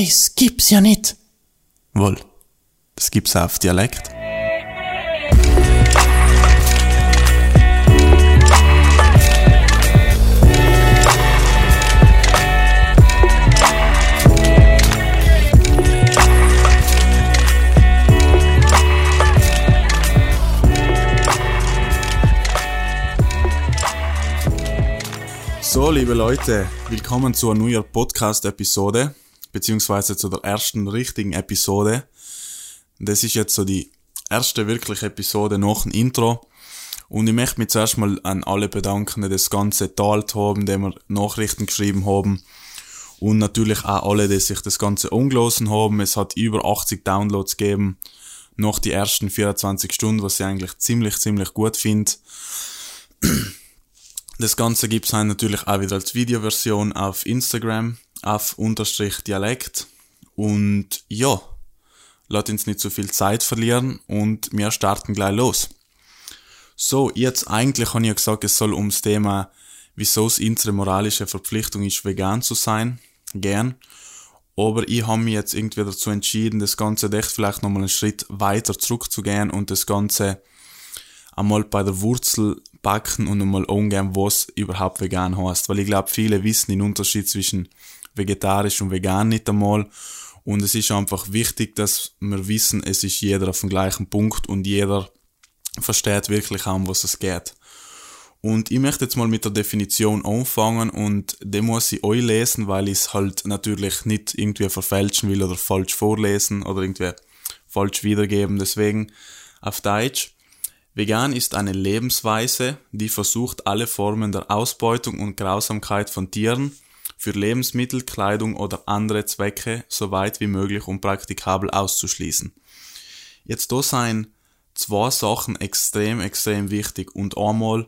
Das gibt's ja nicht. Wohl, das gibt's auch auf Dialekt. So, liebe Leute, willkommen zur neuen Podcast-Episode, beziehungsweise zu der ersten richtigen Episode. Das ist jetzt so die erste wirkliche Episode nach dem Intro. Und ich möchte mich zuerst mal an alle bedanken, die das Ganze teilt haben, die mir Nachrichten geschrieben haben. Und natürlich auch alle, die sich das Ganze umgelassen haben. Es hat über 80 Downloads gegeben, nach die ersten 24 Stunden, was ich eigentlich ziemlich, ziemlich gut finde. Das Ganze gibt's halt natürlich auch wieder als Videoversion auf Instagram, auf Unterstrich Dialekt. Und ja, lasst uns nicht zu so viel Zeit verlieren und wir starten gleich los. So, jetzt eigentlich habe ich ja gesagt, es soll ums Thema, wieso es unsere moralische Verpflichtung ist, vegan zu sein, gern. Aber ich habe mich jetzt irgendwie dazu entschieden, das Ganze echt vielleicht nochmal einen Schritt weiter zurückzugehen und das Ganze einmal bei der Wurzel backen und einmal umgehen, was überhaupt vegan heißt. Weil ich glaube, viele wissen den Unterschied zwischen vegetarisch und vegan nicht einmal. Und es ist einfach wichtig, dass wir wissen, es ist jeder auf dem gleichen Punkt und jeder versteht wirklich um was es geht. Und ich möchte jetzt mal mit der Definition anfangen und die muss ich euch lesen, weil ich es halt natürlich nicht irgendwie verfälschen will oder falsch vorlesen oder irgendwie falsch wiedergeben. Deswegen auf Deutsch. Vegan ist eine Lebensweise, die versucht, alle Formen der Ausbeutung und Grausamkeit von Tieren für Lebensmittel, Kleidung oder andere Zwecke so weit wie möglich und praktikabel auszuschließen. Jetzt da seien zwei Sachen extrem, extrem wichtig und einmal,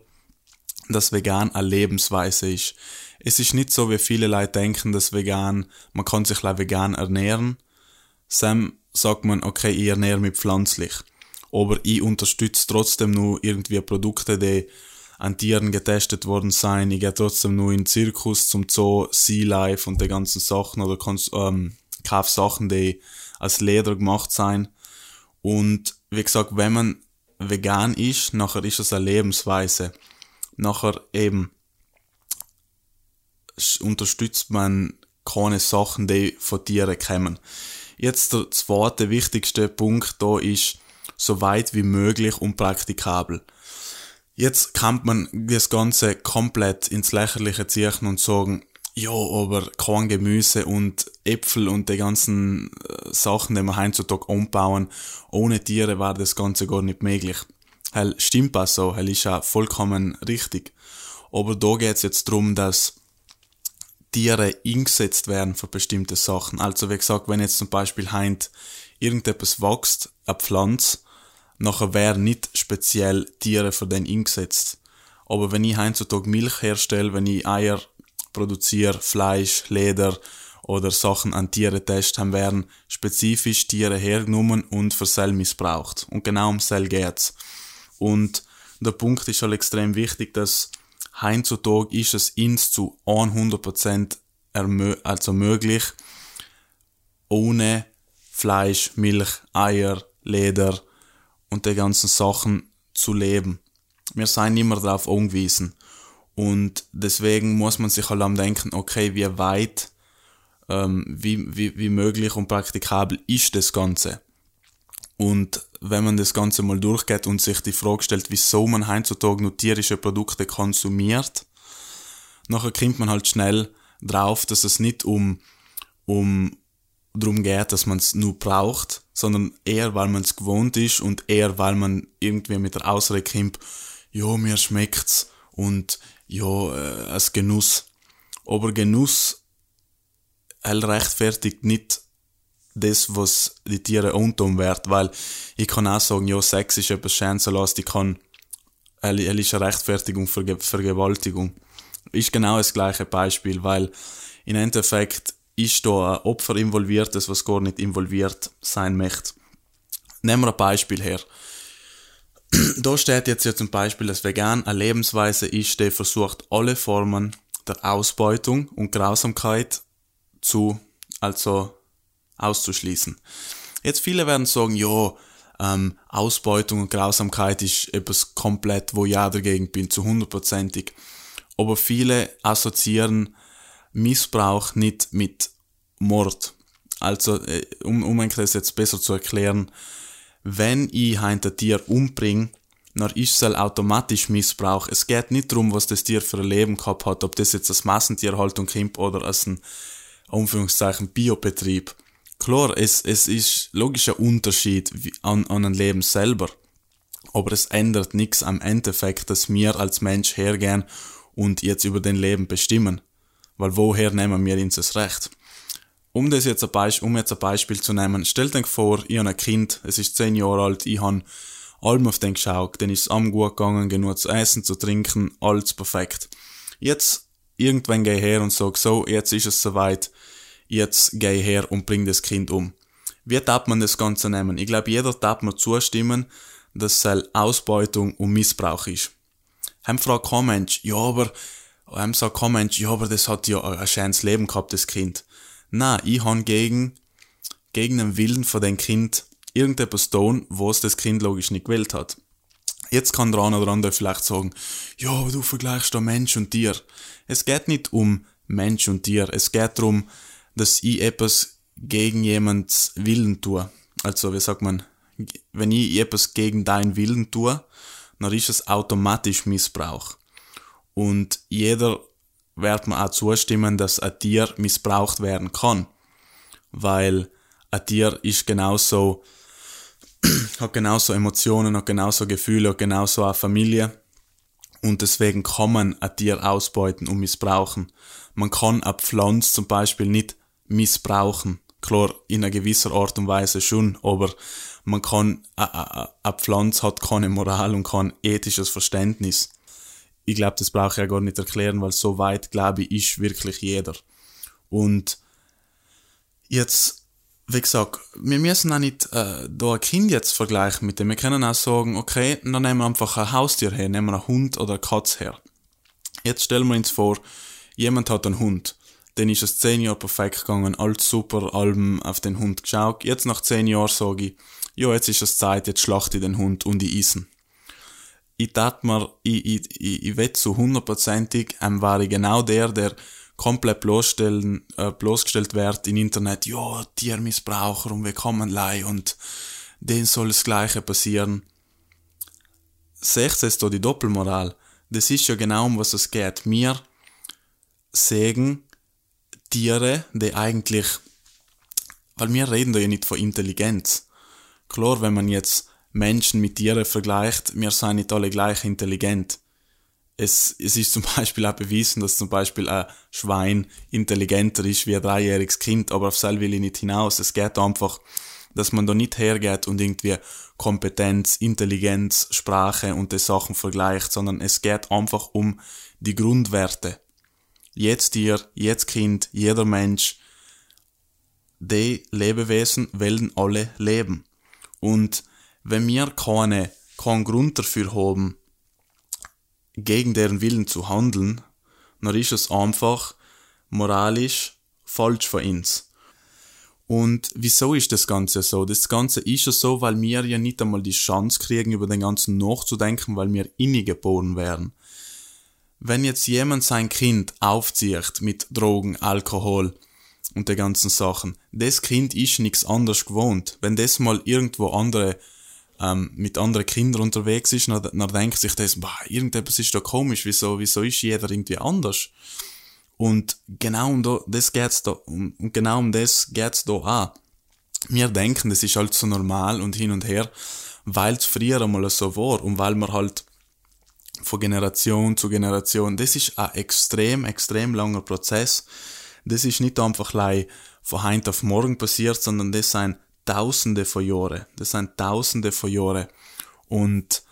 dass vegan eine Lebensweise ist. Es ist nicht so, wie viele Leute denken, dass vegan, man kann sich vegan ernähren. Sam sagt man, okay, ich ernähre mich pflanzlich aber ich unterstütze trotzdem nur irgendwie Produkte, die an Tieren getestet worden sein. Ich gehe trotzdem nur in den Zirkus, zum Zoo, Sea Life und die ganzen Sachen oder ähm, kauf Sachen, die als Leder gemacht sein. Und wie gesagt, wenn man vegan ist, nachher ist es eine Lebensweise. Nachher eben unterstützt man keine Sachen, die von Tieren kommen. Jetzt der zweite wichtigste Punkt da ist, so weit wie möglich und praktikabel. Jetzt kann man das Ganze komplett ins Lächerliche ziehen und sagen, ja, aber kein Gemüse und Äpfel und die ganzen äh, Sachen, die wir heutzutage umbauen, ohne Tiere war das Ganze gar nicht möglich. Hell stimmt auch so, hell ist ja vollkommen richtig. Aber da geht's jetzt drum, dass Tiere eingesetzt werden für bestimmte Sachen. Also wie gesagt, wenn jetzt zum Beispiel heint irgendetwas wächst, eine Pflanze, nachher wäre nicht speziell Tiere für den eingesetzt. Aber wenn ich heutzutage Milch herstelle, wenn ich Eier produziere, Fleisch, Leder oder Sachen an Tiere teste, dann werden spezifisch Tiere hergenommen und für Cell missbraucht. Und genau um Cell geht's. Und der Punkt ist halt extrem wichtig, dass heutzutage ist es ins zu 100% also möglich, ohne Fleisch, Milch, Eier, Leder und die ganzen Sachen zu leben. Wir seien immer darauf angewiesen. Und deswegen muss man sich halt am denken, okay, wie weit, ähm, wie, wie, wie möglich und praktikabel ist das Ganze. Und wenn man das Ganze mal durchgeht und sich die Frage stellt, wieso man heutzutage nur tierische Produkte konsumiert, nachher kommt man halt schnell drauf, dass es nicht um, um darum geht, dass man es nur braucht, sondern eher, weil man es gewohnt ist und eher, weil man irgendwie mit der Ausrede kommt, ja, mir schmeckt's und ja, äh, als Genuss. Aber Genuss er rechtfertigt nicht das, was die Tiere untun wird, weil ich kann auch sagen, ja, Sex ist etwas Schänzelast, ich kann, er, er ist eine Rechtfertigung für Vergewaltigung. Ist genau das gleiche Beispiel, weil im Endeffekt ist da ein Opfer involviert, das was gar nicht involviert sein möchte. Nehmen wir ein Beispiel her. da steht jetzt ja zum Beispiel, dass vegan eine Lebensweise ist, die versucht, alle Formen der Ausbeutung und Grausamkeit zu, also auszuschließen. Jetzt viele werden sagen, ja, ähm, Ausbeutung und Grausamkeit ist etwas komplett, wo ja dagegen bin, zu hundertprozentig. Aber viele assoziieren Missbrauch nicht mit Mord. Also, äh, um, um das jetzt besser zu erklären, wenn ich ein Tier umbringe, dann ist es automatisch Missbrauch. Es geht nicht darum, was das Tier für ein Leben gehabt hat, ob das jetzt als Massentierhaltung kommt oder als ein, Anführungszeichen, Biobetrieb. Klar, es, es ist logischer Unterschied an, an ein Leben selber. Aber es ändert nichts am Endeffekt, dass wir als Mensch hergehen und jetzt über den Leben bestimmen. Weil woher nehmen wir uns das Recht? Um das jetzt ein Beispiel, um jetzt ein Beispiel zu nehmen, stellt euch vor, ich habe ein Kind, es ist zehn Jahre alt, ich habe allem auf den geschaut, dann ist es am gut gegangen, genug zu essen, zu trinken, alles perfekt. Jetzt, irgendwann gehe ich her und sage, so, jetzt ist es soweit, jetzt gehe ich her und bring das Kind um. Wie darf man das Ganze nehmen? Ich glaube, jeder darf mir zustimmen, dass es Ausbeutung und Missbrauch ist. Heim fragt kein Mensch, ja, aber, heim sagt kein Mensch, ja, aber das hat ja ein schönes Leben gehabt, das Kind. Na, ich han gegen, gegen den Willen von dem Kind irgendetwas tun, was das Kind logisch nicht gewählt hat. Jetzt kann der eine oder andere vielleicht sagen, ja, aber du vergleichst da Mensch und Tier. Es geht nicht um Mensch und Tier. Es geht darum, dass ich etwas gegen jemands Willen tue. Also, wie sagt man, wenn ich etwas gegen deinen Willen tue, dann ist es automatisch Missbrauch. Und jeder wird mir auch zustimmen, dass ein Tier missbraucht werden kann. Weil ein Tier ist genauso hat genauso Emotionen, hat genauso Gefühle, hat genauso eine Familie. Und deswegen kann man ein Tier ausbeuten und missbrauchen. Man kann eine Pflanze zum Beispiel nicht missbrauchen. Klar, in einer gewisser Art und Weise schon, aber man kann, eine Pflanze hat keine Moral und kein ethisches Verständnis. Ich glaube, das brauche ich ja gar nicht erklären, weil so weit, glaube ich, ist wirklich jeder. Und jetzt wie gesagt, wir müssen auch nicht äh, da ein Kind jetzt vergleichen mit dem. Wir können auch sagen, okay, dann nehmen wir einfach ein Haustier her, nehmen wir einen Hund oder eine Katze her. Jetzt stellen wir uns vor, jemand hat einen Hund. Dann ist es zehn Jahre perfekt gegangen, alles super, allem auf den Hund geschaut. Jetzt nach zehn Jahren sage ich, ja, jetzt ist es Zeit, jetzt schlachte ich den Hund und ich isen. Ich tat mir, ich, ich, ich, ich wette zu hundertprozentig, ähm, war ich genau der, der komplett bloßstellen, äh, bloßgestellt wird im Internet, ja, Tiermissbraucher und Willkommenlei und denen soll das Gleiche passieren. Seht ihr da die Doppelmoral? Das ist ja genau um was es geht. Wir sägen Tiere, die eigentlich, weil wir reden da ja nicht von Intelligenz. Klar, wenn man jetzt Menschen mit Tieren vergleicht, wir sind nicht alle gleich intelligent es, es ist zum Beispiel auch bewiesen, dass zum Beispiel ein Schwein intelligenter ist wie ein dreijähriges Kind, aber auf das will ich nicht hinaus. Es geht einfach, dass man da nicht hergeht und irgendwie Kompetenz, Intelligenz, Sprache und die Sachen vergleicht, sondern es geht einfach um die Grundwerte. Jetzt Tier, jetzt Kind, jeder Mensch, die Lebewesen wollen alle leben. Und wenn wir keine, keinen Grund dafür haben, gegen deren Willen zu handeln, dann ist es einfach moralisch falsch für uns. Und wieso ist das Ganze so? Das Ganze ist ja so, weil wir ja nicht einmal die Chance kriegen, über den Ganzen nachzudenken, weil wir innig geboren werden. Wenn jetzt jemand sein Kind aufzieht mit Drogen, Alkohol und den ganzen Sachen, das Kind ist nichts anderes gewohnt. Wenn das mal irgendwo andere ähm, mit anderen Kindern unterwegs ist, dann, dann denkt sich das, boah, irgendetwas ist da komisch, wieso, wieso ist jeder irgendwie anders? Und genau um das geht's da, um, und genau um das geht's da auch. Wir denken, das ist halt so normal und hin und her, weil es früher einmal so war und weil man halt von Generation zu Generation, das ist ein extrem, extrem langer Prozess. Das ist nicht einfach von heute auf morgen passiert, sondern das sind Tausende von Jahren. Das sind Tausende von Jahren. Und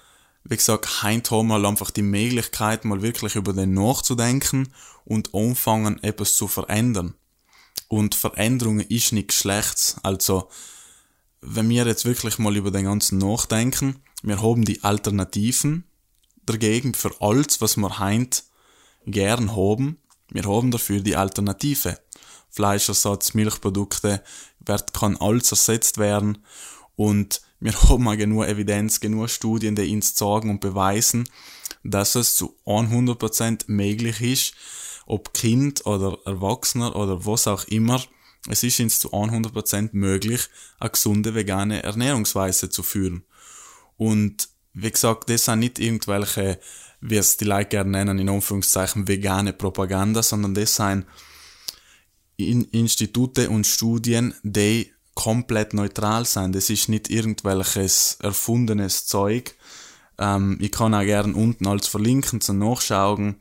wie gesagt, heute haben wir einfach die Möglichkeit, mal wirklich über den nachzudenken und anfangen, etwas zu verändern. Und Veränderung ist nichts Schlechtes. Also, wenn wir jetzt wirklich mal über den ganzen nachdenken, wir haben die Alternativen dagegen für alles, was wir heute gern haben. Wir haben dafür die Alternative. Fleischersatz, Milchprodukte, wird, kann alles ersetzt werden und wir haben auch genug Evidenz, genug Studien, die uns sagen und beweisen, dass es zu 100% möglich ist, ob Kind oder Erwachsener oder was auch immer, es ist uns zu 100% möglich, eine gesunde vegane Ernährungsweise zu führen. Und wie gesagt, das sind nicht irgendwelche, wie es die Leute gerne nennen, in Anführungszeichen vegane Propaganda, sondern das sind Institute und Studien, die komplett neutral sind. Das ist nicht irgendwelches erfundenes Zeug. Ähm, ich kann auch gerne unten als verlinken zum Nachschauen.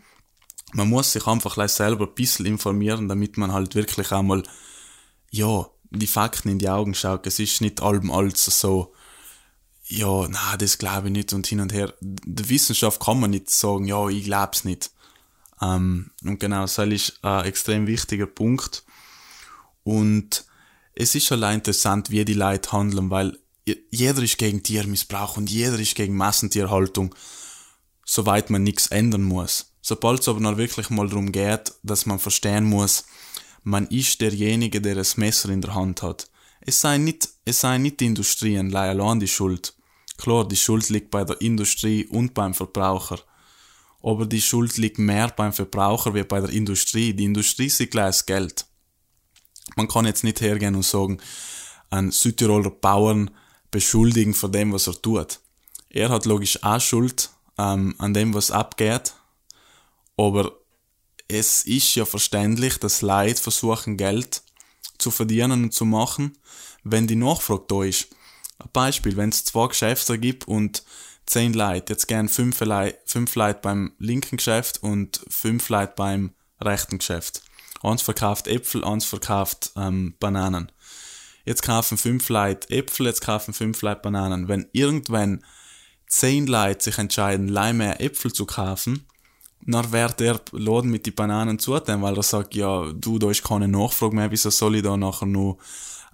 Man muss sich einfach selber ein bisschen informieren, damit man halt wirklich einmal, ja, die Fakten in die Augen schaut. Es ist nicht allem alles so, ja, na, das glaube ich nicht und hin und her. Der Wissenschaft kann man nicht sagen, ja, ich glaub's nicht. Ähm, und genau, das ist ein extrem wichtiger Punkt. Und es ist schon interessant, wie die Leute handeln, weil jeder ist gegen Tiermissbrauch und jeder ist gegen Massentierhaltung, soweit man nichts ändern muss. Sobald es aber noch wirklich mal darum geht, dass man verstehen muss, man ist derjenige, der das Messer in der Hand hat. Es sei nicht, es sei nicht die Industrie allein die Schuld. Klar, die Schuld liegt bei der Industrie und beim Verbraucher. Aber die Schuld liegt mehr beim Verbraucher wie bei der Industrie. Die Industrie sieht gleich Geld man kann jetzt nicht hergehen und sagen, einen Südtiroler Bauern beschuldigen von dem, was er tut. Er hat logisch auch Schuld ähm, an dem, was abgeht, aber es ist ja verständlich, dass Leute versuchen, Geld zu verdienen und zu machen, wenn die Nachfrage da ist. Ein Beispiel, wenn es zwei Geschäfte gibt und zehn Leute, jetzt gern fünf, Leute, fünf Leute beim linken Geschäft und fünf Leute beim rechten Geschäft. Eins verkauft Äpfel, eins verkauft ähm, Bananen. Jetzt kaufen fünf Leute Äpfel, jetzt kaufen fünf Leute Bananen. Wenn irgendwann zehn Leute sich entscheiden, leih mehr Äpfel zu kaufen, dann wird der Laden mit die Bananen zutun, weil er sagt, ja, du, da ist keine Nachfrage mehr, wieso soll ich da nachher nur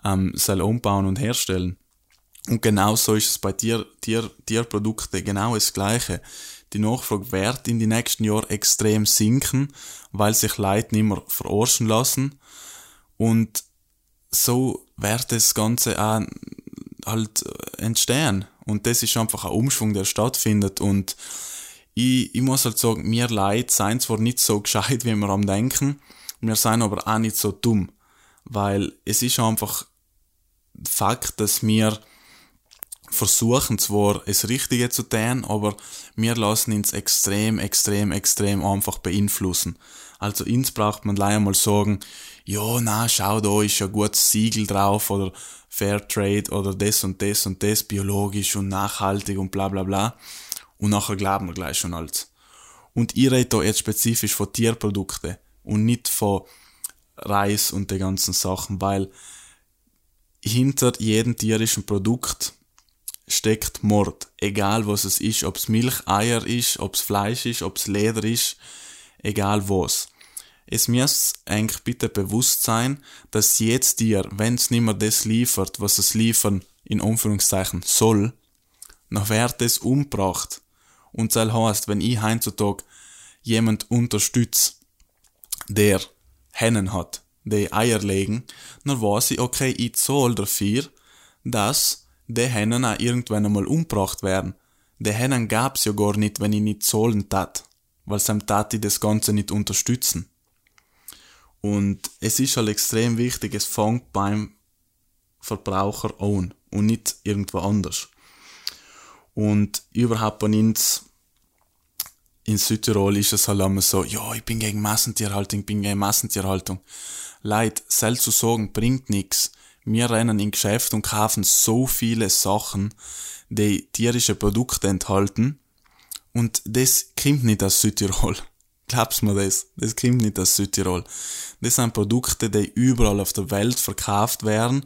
ähm, soll umbauen und herstellen? Und genau so ist es bei Tier, Tier, Tierprodukten genau das Gleiche die Nachfrage wird in den nächsten Jahren extrem sinken, weil sich Leute nicht mehr verarschen lassen. Und so wird das Ganze auch halt entstehen. Und das ist einfach ein Umschwung, der stattfindet. Und ich, ich muss halt sagen, wir Leute sind zwar nicht so gescheit, wie wir am denken, wir sind aber auch nicht so dumm. Weil es ist einfach Fakt, dass wir versuchen zwar, das Richtige zu tun, aber wir lassen uns extrem, extrem, extrem einfach beeinflussen. Also uns braucht man leider mal sagen, ja, na, schau, da ist ja gutes Siegel drauf oder Fairtrade oder das und das und das, biologisch und nachhaltig und bla bla bla. Und nachher glauben wir gleich schon alles. Und ich rede da jetzt spezifisch von Tierprodukten und nicht von Reis und den ganzen Sachen, weil hinter jedem tierischen Produkt steckt Mord. Egal was es ist, ob es Milch, Eier ist, ob es Fleisch ist, ob es Leder ist, egal was. Es muss eigentlich bitte bewusst sein, dass jedes Tier, wenn es nicht mehr das liefert, was es liefern, in Anführungszeichen soll, dann wird es umgebracht. Und das heißt, wenn ich heutzutage jemand unterstütze, der Hennen hat, die Eier legen, dann weiß ich, okay, ich zahle dafür, dass die Hennen auch irgendwann einmal umgebracht werden. Die Hennen gab's ja gar nicht, wenn ich nicht zahlen tat, weil sam tat das Ganze nicht unterstützen. Und es ist halt extrem wichtig, es fängt beim Verbraucher an und nicht irgendwo anders. Und überhaupt bei uns in Südtirol ist es halt immer so, ja, ich bin gegen Massentierhaltung, ich bin gegen Massentierhaltung. Leid, selbst zu sagen, bringt nichts. Wir rennen in Geschäft und kaufen so viele Sachen, die tierische Produkte enthalten. Und das kommt nicht aus Südtirol. Glaubst mir das? Das kommt nicht aus Südtirol. Das sind Produkte, die überall auf der Welt verkauft werden.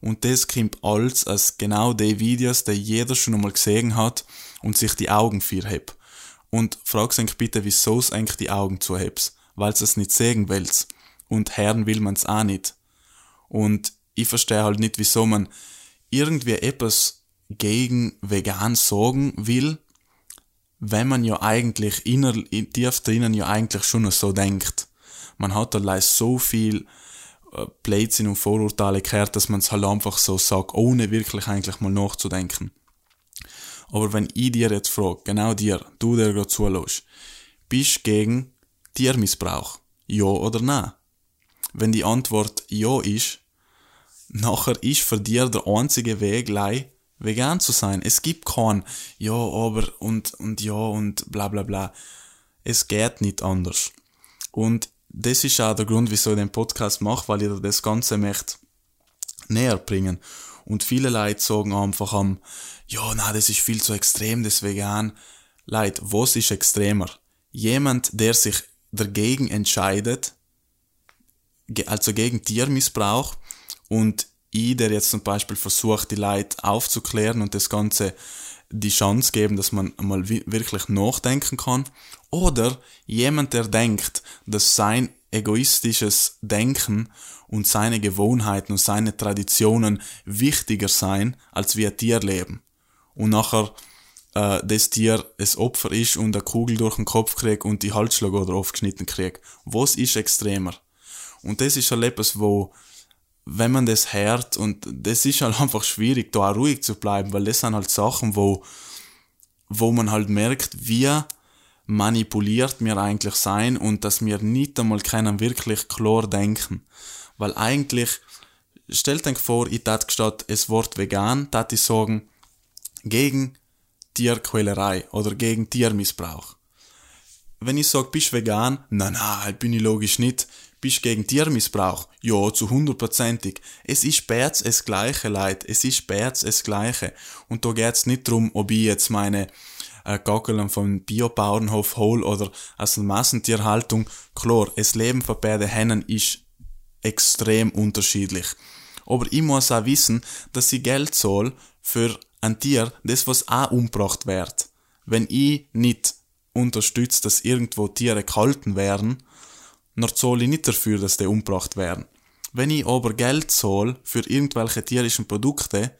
Und das kommt alles aus genau die Videos, die jeder schon einmal gesehen hat und sich die Augen hebt. Und fragst dich bitte, wieso es eigentlich die Augen zuhebst. Weil es nicht sehen willst. Und hören will man es auch nicht. Und ich verstehe halt nicht, wieso man irgendwie etwas gegen vegan sagen will, wenn man ja eigentlich inner, tief drinnen ja eigentlich schon so denkt. Man hat allein so viel äh, Blödsinn und Vorurteile gehört, dass man es halt einfach so sagt, ohne wirklich eigentlich mal nachzudenken. Aber wenn ich dir jetzt frage, genau dir, du der gerade zulässt, bist gegen Tiermissbrauch? Ja oder nein? Wenn die Antwort ja ist, nachher ist für dir der einzige Weg, vegan zu sein. Es gibt kein ja, aber und, und ja und bla bla bla. Es geht nicht anders. Und das ist auch der Grund, wieso ich den Podcast mache, weil ich das Ganze möchte näher bringen. Und viele Leute sagen einfach am, ja, na, das ist viel zu extrem, das Vegan. Leute, was ist extremer? Jemand, der sich dagegen entscheidet, also gegen Tiermissbrauch, und ich, der jetzt zum Beispiel versucht, die Leute aufzuklären und das Ganze die Chance geben, dass man mal wirklich nachdenken kann. Oder jemand, der denkt, dass sein egoistisches Denken und seine Gewohnheiten und seine Traditionen wichtiger sein als wie ein Tierleben. Und nachher äh, das Tier ein Opfer ist und eine Kugel durch den Kopf kriegt und die Halsschlagader aufgeschnitten kriegt. Was ist extremer? Und das ist halt etwas, wo wenn man das hört und das ist halt einfach schwierig, da auch ruhig zu bleiben, weil das sind halt Sachen, wo, wo man halt merkt, wie manipuliert wir eigentlich sein und dass wir nicht einmal können wirklich klar denken. Weil eigentlich, stellt euch vor, ich tat statt es Wort vegan, tat ich sagen, gegen Tierquälerei oder gegen Tiermissbrauch. Wenn ich sage, bist vegan, nein, nein, bin ich logisch nicht. Bist gegen Tiermissbrauch? Ja, zu hundertprozentig. Es ist bereits das Gleiche, Leid. Es ist bereits das Gleiche. Und da geht's nicht drum, ob ich jetzt meine äh, Gaggeln vom Biobauernhof hole oder aus der Massentierhaltung. Klar, das Leben von beiden Hennen ist extrem unterschiedlich. Aber ich muss auch wissen, dass ich Geld zahle für ein Tier, das was auch umgebracht wird. Wenn ich nicht unterstütze, dass irgendwo Tiere gehalten werden, dann zahle ich nicht dafür, dass die umgebracht werden. Wenn ich aber Geld zahle für irgendwelche tierischen Produkte,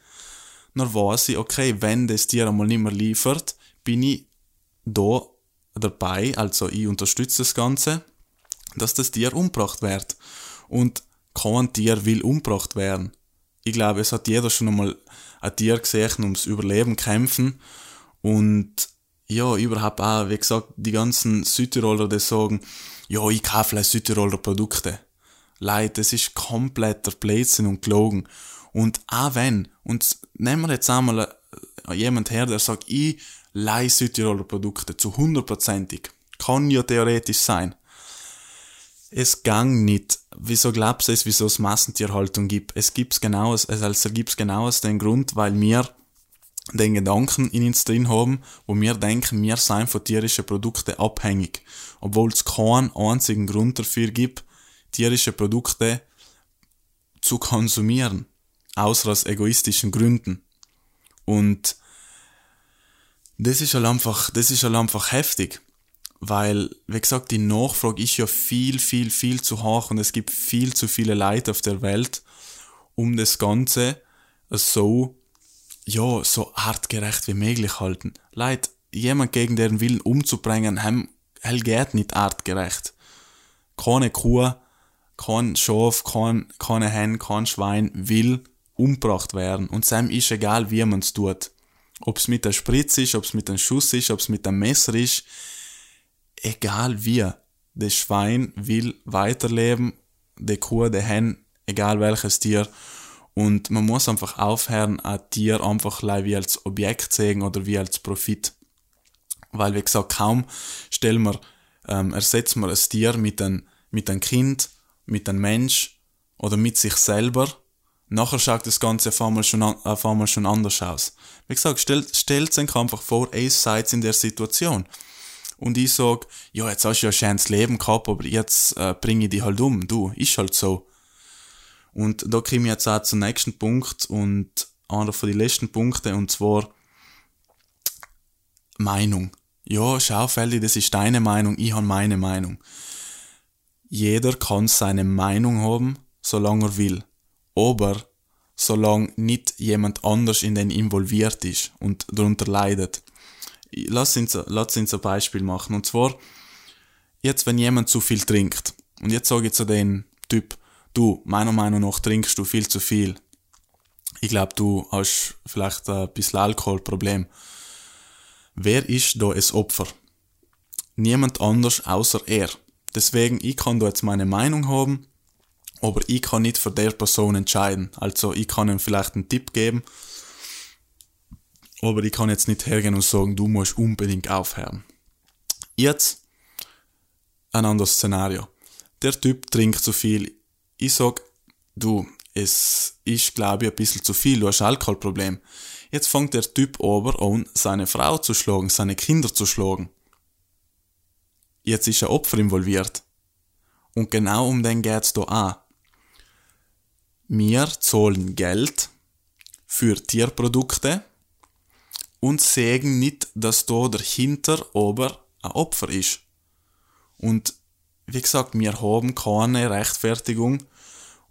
dann weiß ich, okay, wenn das Tier einmal nicht mehr liefert, bin ich da dabei, also ich unterstütze das Ganze, dass das Tier umgebracht wird. Und kein Tier will umgebracht werden. Ich glaube, es hat jeder schon einmal ein Tier gesehen, ums Überleben kämpfen. Und ja, überhaupt auch, wie gesagt, die ganzen Südtiroler, die sagen, ja, ich kaufe vielleicht Südtiroler Produkte. Leute, das ist kompletter Blödsinn und gelogen. Und auch wenn, und nehmen wir jetzt einmal äh, jemand her, der sagt, ich leih Südtiroler Produkte zu hundertprozentig. Kann ja theoretisch sein. Es gang nicht. Wieso glaubst du es, wieso es Massentierhaltung gibt? Es genau, es, also gibt's genau aus dem Grund, weil wir den Gedanken in uns drin haben, wo wir denken, wir seien von tierischen Produkten abhängig. Obwohl es keinen einzigen Grund dafür gibt, tierische Produkte zu konsumieren. Außer aus egoistischen Gründen. Und das ist halt einfach, das ist halt einfach heftig. Weil, wie gesagt, die Nachfrage ist ja viel, viel, viel zu hoch und es gibt viel zu viele Leute auf der Welt, um das Ganze so, ja, so artgerecht wie möglich halten. Leute, jemand gegen deren Willen umzubringen, hell geht nicht artgerecht. Keine Kuh, kein Schaf, kein, keine Hen, kein Schwein will umgebracht werden. Und Sam ist egal, wie man es tut. Ob es mit der Spritz ist, ob es mit einem Schuss ist, ob es mit einem Messer ist, egal wie. Das Schwein will weiterleben, die Kuh, der Hen, egal welches Tier. Und man muss einfach aufhören, ein Tier einfach wie als Objekt sehen oder wie als Profit. Weil, wie gesagt, kaum stellen wir, ähm, ersetzen wir ein Tier mit einem, mit einem Kind, mit einem Mensch oder mit sich selber Nachher schaut das Ganze auf einmal schon, auf einmal schon anders aus. Wie gesagt, stellt, stellt sich einfach vor, ihr seid in der Situation. Und ich sag, ja, jetzt hast du ja ein schönes Leben gehabt, aber jetzt äh, bringe ich dich halt um. Du, ist halt so. Und da komme ich jetzt auch zum nächsten Punkt und einer von den letzten Punkten, und zwar Meinung. Ja, schau, Feldi, das ist deine Meinung, ich habe meine Meinung. Jeder kann seine Meinung haben, solange er will aber solange nicht jemand anders in den involviert ist und darunter leidet. Lass uns, lass uns ein Beispiel machen. Und zwar, jetzt wenn jemand zu viel trinkt, und jetzt sage ich zu dem Typ, du, meiner Meinung nach trinkst du viel zu viel. Ich glaube, du hast vielleicht ein bisschen Alkoholproblem. Wer ist da das Opfer? Niemand anders außer er. Deswegen, ich kann da jetzt meine Meinung haben, aber ich kann nicht für der Person entscheiden. Also ich kann ihm vielleicht einen Tipp geben, aber ich kann jetzt nicht hergehen und sagen, du musst unbedingt aufhören. Jetzt ein anderes Szenario. Der Typ trinkt zu viel. Ich sag, du, es ist, glaube ich, ein bisschen zu viel, du hast Alkoholproblem. Jetzt fängt der Typ aber an, seine Frau zu schlagen, seine Kinder zu schlagen. Jetzt ist ein Opfer involviert. Und genau um den geht's da an. Wir zahlen Geld für Tierprodukte und sagen nicht, dass da dahinter aber ein Opfer ist. Und wie gesagt, wir haben keine Rechtfertigung,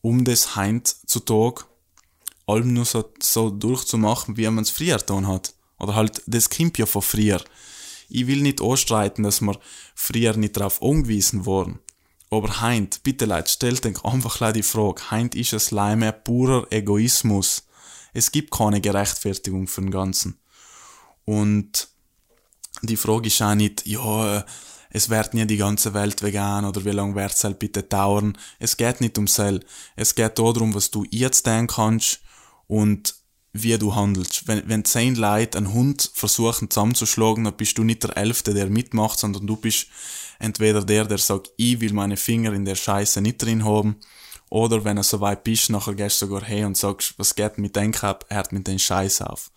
um das heutzutage allem nur so, so durchzumachen, wie man es früher getan hat. Oder halt, das kommt ja von früher. Ich will nicht anstreiten, dass wir früher nicht darauf angewiesen wurden. Aber heint, bitte Leute, stellt euch einfach die Frage, heint ist es leider purer Egoismus. Es gibt keine Gerechtfertigung für den Ganzen. Und die Frage ist auch nicht, ja, es wird nie die ganze Welt vegan oder wie lange wird es halt bitte dauern. Es geht nicht um Sell. Es geht darum, was du jetzt denken kannst und wie du handelst. Wenn, wenn zehn Leute einen Hund versuchen zusammenzuschlagen, dann bist du nicht der Elfte, der mitmacht, sondern du bist entweder der, der sagt, ich will meine Finger in der Scheiße nicht drin haben, oder wenn er so weit bist, nachher gehst du sogar her und sagst, was geht mit dem er hat mit den Scheiß auf.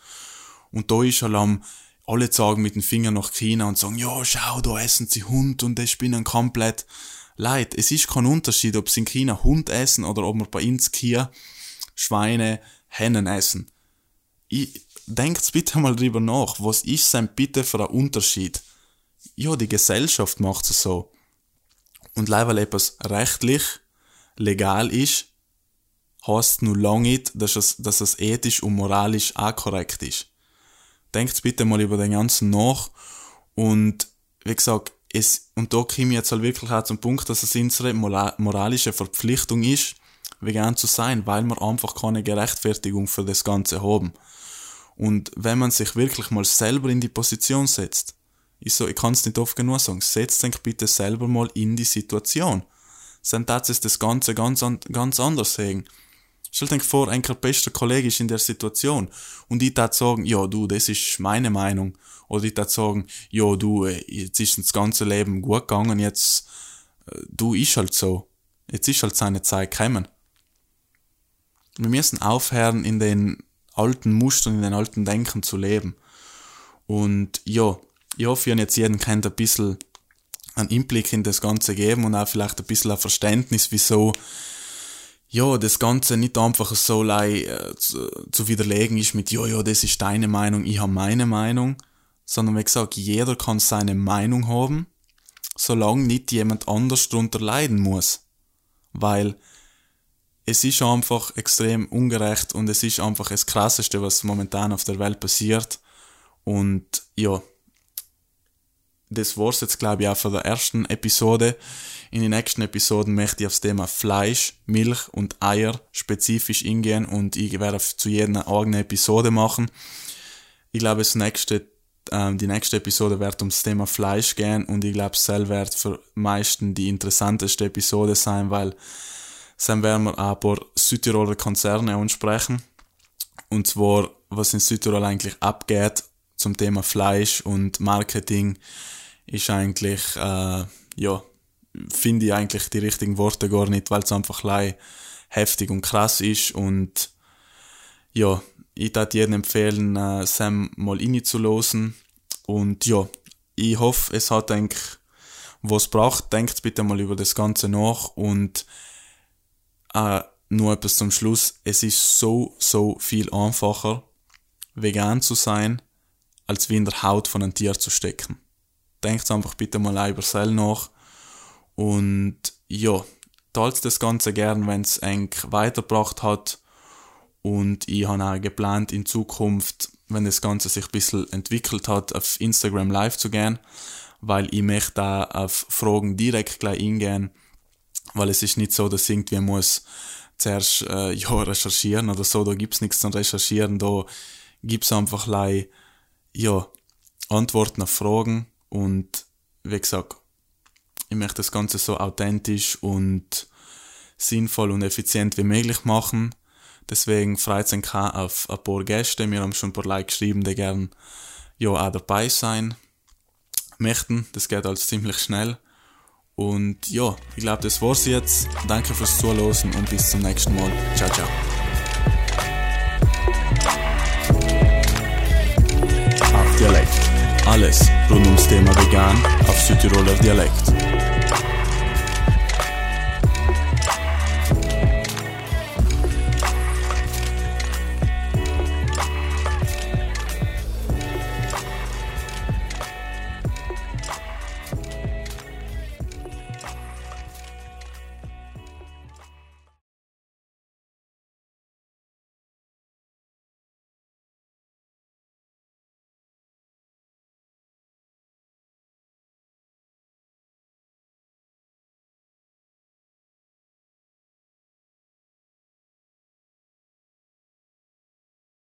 Und da ist Alarm, alle zeigen mit dem Finger nach China und sagen, ja, schau, da essen sie Hund und das spinnen komplett. Leid, es ist kein Unterschied, ob sie in China Hund essen oder ob wir bei uns hier Schweine, Hennen essen. Ich, denkt bitte mal drüber nach, was ist denn bitte für ein Unterschied? Ja, die Gesellschaft macht es so. Und leider weil etwas rechtlich legal ist, heißt nur lange nicht, dass es, dass es ethisch und moralisch auch korrekt ist denkt bitte mal über den ganzen nach und wie gesagt, es, und da komme ich jetzt halt wirklich auch zum Punkt, dass es unsere moralische Verpflichtung ist, vegan zu sein, weil wir einfach keine Gerechtfertigung für das Ganze haben. Und wenn man sich wirklich mal selber in die Position setzt, ich so, ich kann es nicht oft genug sagen, setzt euch bitte selber mal in die Situation. Dann tat es das Ganze ganz, ganz anders sehen. Stell dir vor, ein bester Kollege ist in der Situation und ich tat sagen, ja du, das ist meine Meinung. Oder ich tat sagen, ja du, äh, jetzt ist das ganze Leben gut gegangen, jetzt, äh, du, ist halt so. Jetzt ist halt seine Zeit gekommen. Wir müssen aufhören, in den alten Mustern, in den alten Denken zu leben. Und ja, ich hoffe, ihr jetzt jeden kennt ein bisschen einen Einblick in das Ganze geben und auch vielleicht ein bisschen ein Verständnis, wieso ja, das Ganze nicht einfach so äh, zu, zu widerlegen ist mit, ja, ja, das ist deine Meinung, ich habe meine Meinung, sondern wie gesagt, jeder kann seine Meinung haben, solange nicht jemand anders darunter leiden muss. Weil es ist einfach extrem ungerecht und es ist einfach das Krasseste, was momentan auf der Welt passiert. Und ja, das war's jetzt, glaube ich, auch von der ersten Episode. In den nächsten Episoden möchte ich aufs Thema Fleisch, Milch und Eier spezifisch eingehen und ich werde zu jeder eigene Episode machen. Ich glaube, das nächste, äh, die nächste Episode wird ums Thema Fleisch gehen und ich glaube, es wird für meisten die interessanteste Episode sein, weil dann werden wir ein paar Südtiroler Konzerne ansprechen. Und zwar, was in Südtirol eigentlich abgeht zum Thema Fleisch und Marketing ist eigentlich, äh, ja, finde ich eigentlich die richtigen Worte gar nicht, weil es einfach heftig und krass ist und ja, ich würde jedem empfehlen, äh, Sam mal reinzulosen und ja, ich hoffe, es hat eigentlich was braucht, denkt bitte mal über das Ganze nach und äh, nur etwas zum Schluss, es ist so, so viel einfacher, vegan zu sein, als wie in der Haut von einem Tier zu stecken denkt einfach bitte mal über Sell nach. Und ja, teilt das Ganze gern, wenn es eng weitergebracht hat. Und ich habe auch geplant, in Zukunft, wenn das Ganze sich ein bisschen entwickelt hat, auf Instagram live zu gehen, weil ich möchte da auf Fragen direkt gleich eingehen. weil es ist nicht so, dass irgendwie muss zuerst äh, ja, recherchieren oder so, da gibt's nichts zum Recherchieren, da gibt's einfach lei, ja, Antworten auf Fragen und wie gesagt, ich möchte das Ganze so authentisch und sinnvoll und effizient wie möglich machen. Deswegen freut es mich auf ein paar Gäste. Wir haben schon ein paar Leute geschrieben, die gerne ja, auch dabei sein möchten. Das geht alles ziemlich schnell. Und ja, ich glaube, das war's jetzt. Danke fürs Zuhören und bis zum nächsten Mal. Ciao, ciao. Alles rund ums Thema vegan auf Südtiroler Dialekt.